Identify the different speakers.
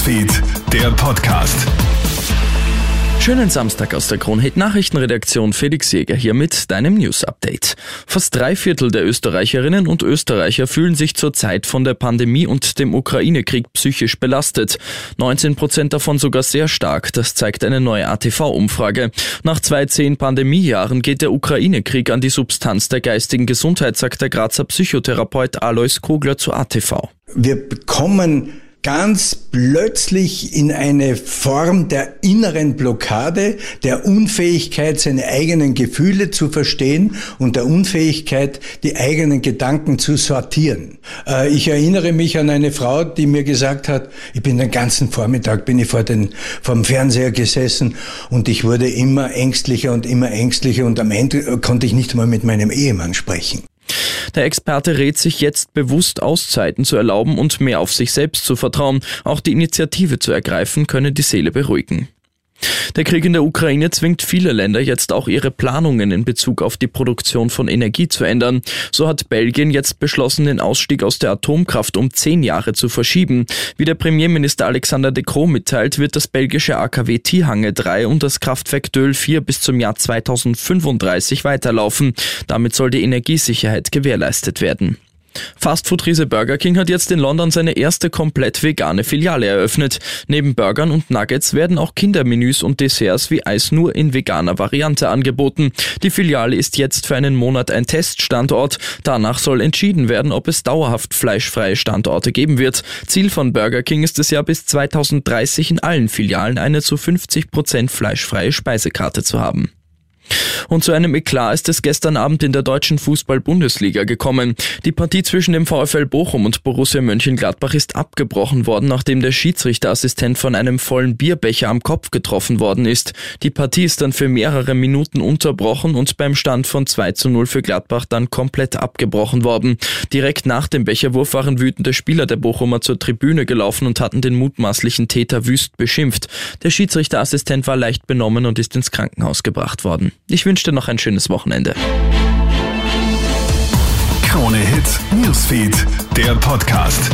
Speaker 1: Newsfeed, der Podcast.
Speaker 2: Schönen Samstag aus der Kronhit Nachrichtenredaktion Felix Jäger hier mit deinem News Update. Fast drei Viertel der Österreicherinnen und Österreicher fühlen sich zurzeit von der Pandemie und dem Ukraine-Krieg psychisch belastet. 19 Prozent davon sogar sehr stark, das zeigt eine neue ATV-Umfrage. Nach zwei zehn Pandemiejahren geht der Ukraine-Krieg an die Substanz der geistigen Gesundheit, sagt der Grazer Psychotherapeut Alois Kogler zu ATV.
Speaker 3: Wir bekommen ganz plötzlich in eine Form der inneren Blockade, der Unfähigkeit, seine eigenen Gefühle zu verstehen und der Unfähigkeit, die eigenen Gedanken zu sortieren. Äh, ich erinnere mich an eine Frau, die mir gesagt hat, ich bin den ganzen Vormittag, bin ich vor den, vom Fernseher gesessen und ich wurde immer ängstlicher und immer ängstlicher und am Ende konnte ich nicht mal mit meinem Ehemann sprechen.
Speaker 2: Der Experte rät sich jetzt bewusst Auszeiten zu erlauben und mehr auf sich selbst zu vertrauen. Auch die Initiative zu ergreifen könne die Seele beruhigen. Der Krieg in der Ukraine zwingt viele Länder jetzt auch ihre Planungen in Bezug auf die Produktion von Energie zu ändern. So hat Belgien jetzt beschlossen, den Ausstieg aus der Atomkraft um zehn Jahre zu verschieben. Wie der Premierminister Alexander de Croo mitteilt, wird das belgische AKW Tihange 3 und das Kraftwerk Döl 4 bis zum Jahr 2035 weiterlaufen. Damit soll die Energiesicherheit gewährleistet werden. Fastfood-Riese Burger King hat jetzt in London seine erste komplett vegane Filiale eröffnet. Neben Burgern und Nuggets werden auch Kindermenüs und Desserts wie Eis nur in veganer Variante angeboten. Die Filiale ist jetzt für einen Monat ein Teststandort. Danach soll entschieden werden, ob es dauerhaft fleischfreie Standorte geben wird. Ziel von Burger King ist es ja bis 2030 in allen Filialen eine zu 50 Prozent fleischfreie Speisekarte zu haben. Und zu einem Eklat ist es gestern Abend in der deutschen Fußball-Bundesliga gekommen. Die Partie zwischen dem VfL Bochum und Borussia Mönchengladbach ist abgebrochen worden, nachdem der Schiedsrichterassistent von einem vollen Bierbecher am Kopf getroffen worden ist. Die Partie ist dann für mehrere Minuten unterbrochen und beim Stand von 2 zu 0 für Gladbach dann komplett abgebrochen worden. Direkt nach dem Becherwurf waren wütende Spieler der Bochumer zur Tribüne gelaufen und hatten den mutmaßlichen Täter wüst beschimpft. Der Schiedsrichterassistent war leicht benommen und ist ins Krankenhaus gebracht worden. Ich wünsche dir noch ein schönes Wochenende.
Speaker 1: Krone Hits, Newsfeed, der Podcast.